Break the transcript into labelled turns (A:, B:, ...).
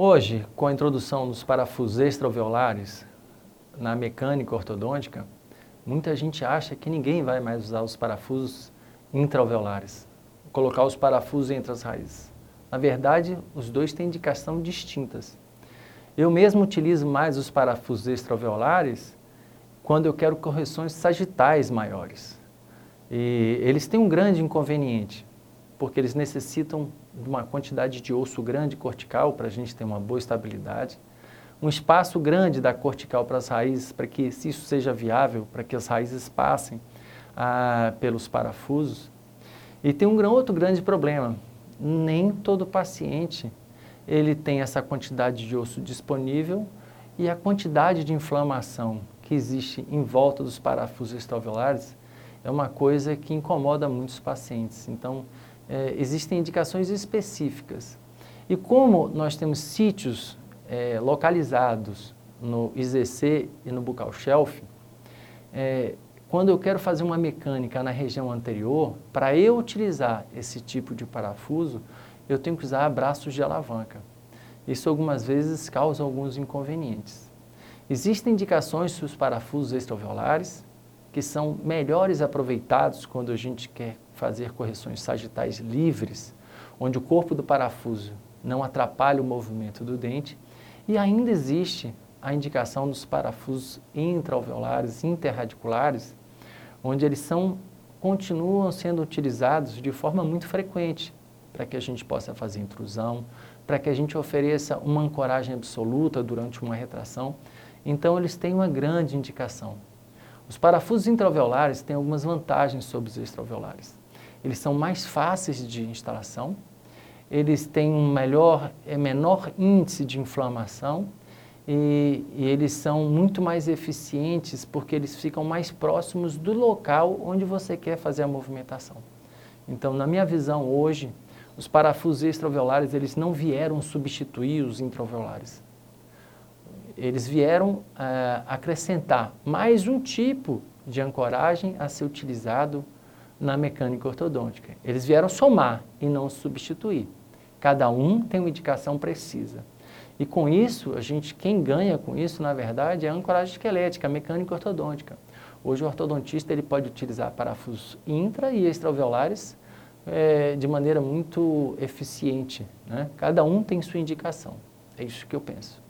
A: Hoje, com a introdução dos parafusos extraalveolares na mecânica ortodôntica, muita gente acha que ninguém vai mais usar os parafusos intraalveolares, colocar os parafusos entre as raízes. Na verdade, os dois têm indicação distintas. Eu mesmo utilizo mais os parafusos extraalveolares quando eu quero correções sagitais maiores. E eles têm um grande inconveniente, porque eles necessitam de uma quantidade de osso grande cortical para a gente ter uma boa estabilidade, um espaço grande da cortical para as raízes, para que se isso seja viável, para que as raízes passem ah, pelos parafusos. E tem um outro grande problema, nem todo paciente ele tem essa quantidade de osso disponível e a quantidade de inflamação que existe em volta dos parafusos extraovulares é uma coisa que incomoda muitos pacientes. Então, é, existem indicações específicas. E como nós temos sítios é, localizados no IZC e no bucal shelf, é, quando eu quero fazer uma mecânica na região anterior, para eu utilizar esse tipo de parafuso, eu tenho que usar braços de alavanca. Isso algumas vezes causa alguns inconvenientes. Existem indicações para os parafusos extraovulares, que são melhores aproveitados quando a gente quer fazer correções sagitais livres, onde o corpo do parafuso não atrapalha o movimento do dente, e ainda existe a indicação dos parafusos intraalveolares, interradiculares, onde eles são, continuam sendo utilizados de forma muito frequente para que a gente possa fazer intrusão, para que a gente ofereça uma ancoragem absoluta durante uma retração. Então, eles têm uma grande indicação. Os parafusos intraalveolares têm algumas vantagens sobre os extraalveolares. Eles são mais fáceis de instalação, eles têm um melhor, é menor índice de inflamação e, e, eles são muito mais eficientes porque eles ficam mais próximos do local onde você quer fazer a movimentação. Então, na minha visão hoje, os parafusos extraalveolares eles não vieram substituir os intraalveolares. Eles vieram uh, acrescentar mais um tipo de ancoragem a ser utilizado na mecânica ortodôntica. Eles vieram somar e não substituir. Cada um tem uma indicação precisa. E com isso, a gente, quem ganha com isso, na verdade, é a ancoragem esquelética, a mecânica ortodôntica. Hoje o ortodontista ele pode utilizar parafusos intra e extraalveolares é, de maneira muito eficiente. Né? Cada um tem sua indicação. É isso que eu penso.